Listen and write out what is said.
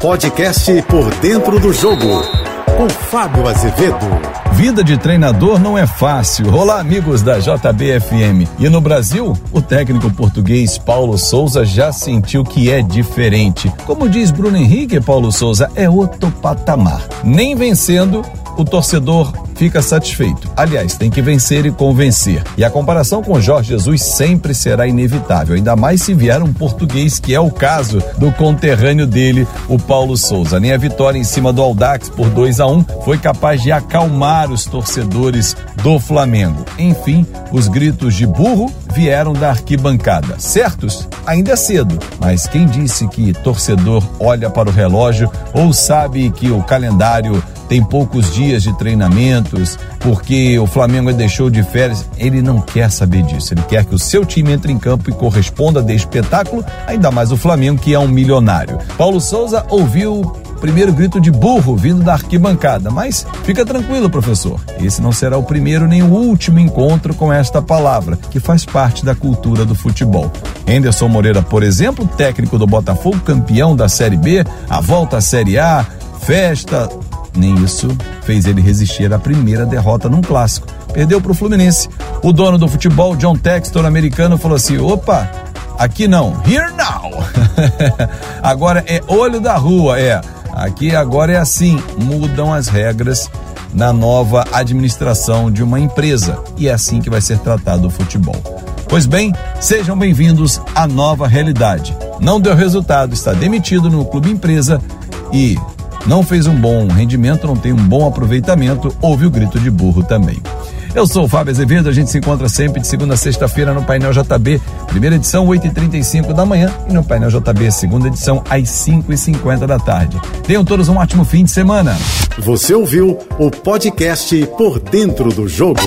Podcast Por Dentro do Jogo, com Fábio Azevedo. Vida de treinador não é fácil. Olá, amigos da JBFM. E no Brasil, o técnico português Paulo Souza já sentiu que é diferente. Como diz Bruno Henrique, Paulo Souza é outro patamar. Nem vencendo, o torcedor fica satisfeito. Aliás, tem que vencer e convencer. E a comparação com Jorge Jesus sempre será inevitável, ainda mais se vier um português, que é o caso do conterrâneo dele, o Paulo Souza. Nem a vitória em cima do Aldax por 2 a 1 foi capaz de acalmar os torcedores do Flamengo. Enfim, os gritos de burro vieram da arquibancada. Certos? Ainda é cedo, mas quem disse que torcedor olha para o relógio ou sabe que o calendário tem poucos dias de treinamentos, porque o Flamengo deixou de férias. Ele não quer saber disso. Ele quer que o seu time entre em campo e corresponda de espetáculo, ainda mais o Flamengo, que é um milionário. Paulo Souza ouviu o primeiro grito de burro vindo da arquibancada, mas fica tranquilo, professor. Esse não será o primeiro nem o último encontro com esta palavra, que faz parte da cultura do futebol. Henderson Moreira, por exemplo, técnico do Botafogo, campeão da Série B, a volta à Série A, festa, nem isso fez ele resistir à primeira derrota num clássico. Perdeu para o Fluminense. O dono do futebol, John Textor, americano, falou assim: opa, aqui não, here now. agora é olho da rua, é. Aqui agora é assim, mudam as regras na nova administração de uma empresa e é assim que vai ser tratado o futebol. Pois bem, sejam bem-vindos à nova realidade. Não deu resultado, está demitido no clube empresa e não fez um bom rendimento, não tem um bom aproveitamento, houve o grito de burro também. Eu sou o Fábio Azevedo, a gente se encontra sempre de segunda a sexta-feira no Painel JB, primeira edição, 8h35 da manhã, e no Painel JB, segunda edição, às 5h50 da tarde. Tenham todos um ótimo fim de semana. Você ouviu o podcast Por Dentro do Jogo.